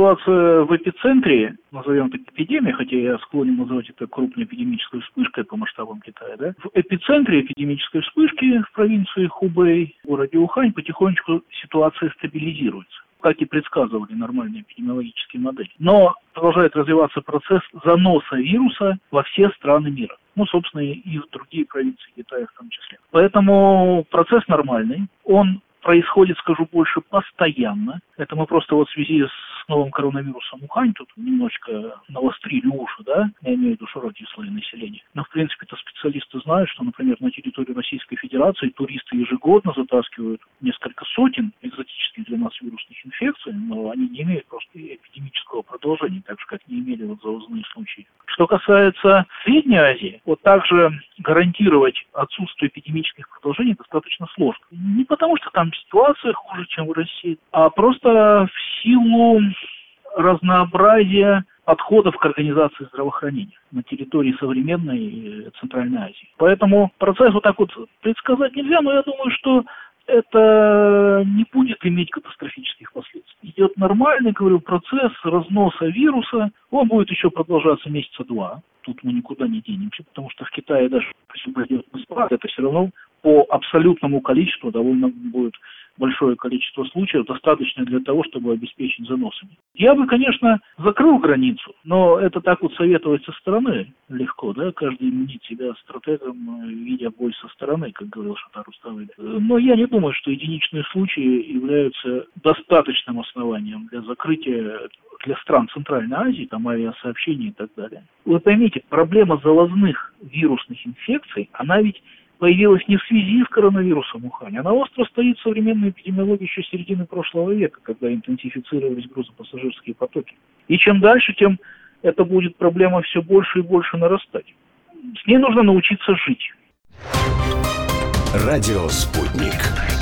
ситуация в эпицентре, назовем так эпидемия, хотя я склонен называть это крупной эпидемической вспышкой по масштабам Китая, да, в эпицентре эпидемической вспышки в провинции Хубэй, городе Ухань, потихонечку ситуация стабилизируется как и предсказывали нормальные эпидемиологические модели. Но продолжает развиваться процесс заноса вируса во все страны мира. Ну, собственно, и в другие провинции Китая в том числе. Поэтому процесс нормальный. Он происходит, скажу больше, постоянно. Это мы просто вот в связи с новым коронавирусом Ухань тут немножечко навострили уши, да, я имею в виду широкие слои населения. Но, в принципе-то специалисты знают, что, например, на территории Российской Федерации туристы ежегодно затаскивают несколько сотен экзотических для нас вирусных инфекций, но они не имеют просто эпидемического продолжения, так же, как не имели вот завозные случаи. Что касается Средней Азии, вот также гарантировать отсутствие эпидемических продолжений достаточно сложно. Не потому, что там ситуация хуже, чем в России, а просто в силу разнообразия подходов к организации здравоохранения на территории современной Центральной Азии. Поэтому процесс вот так вот предсказать нельзя, но я думаю, что это не будет иметь катастрофических последствий. Идет нормальный, говорю, процесс разноса вируса. Он будет еще продолжаться месяца два. Тут мы никуда не денемся, потому что в Китае даже если пойдет спад, это все равно по абсолютному количеству довольно будет большое количество случаев, достаточно для того, чтобы обеспечить заносами. Я бы, конечно, закрыл границу, но это так вот советовать со стороны легко, да, каждый мнит себя стратегом, видя боль со стороны, как говорил Шатар Уставы. Но я не думаю, что единичные случаи являются достаточным основанием для закрытия для стран Центральной Азии, там авиасообщения и так далее. Вы поймите, проблема залозных вирусных инфекций, она ведь появилась не в связи с коронавирусом Ухань, она остро стоит в современной эпидемиологии еще середины прошлого века, когда интенсифицировались грузопассажирские потоки. И чем дальше, тем эта будет проблема все больше и больше нарастать. С ней нужно научиться жить. Радио «Спутник».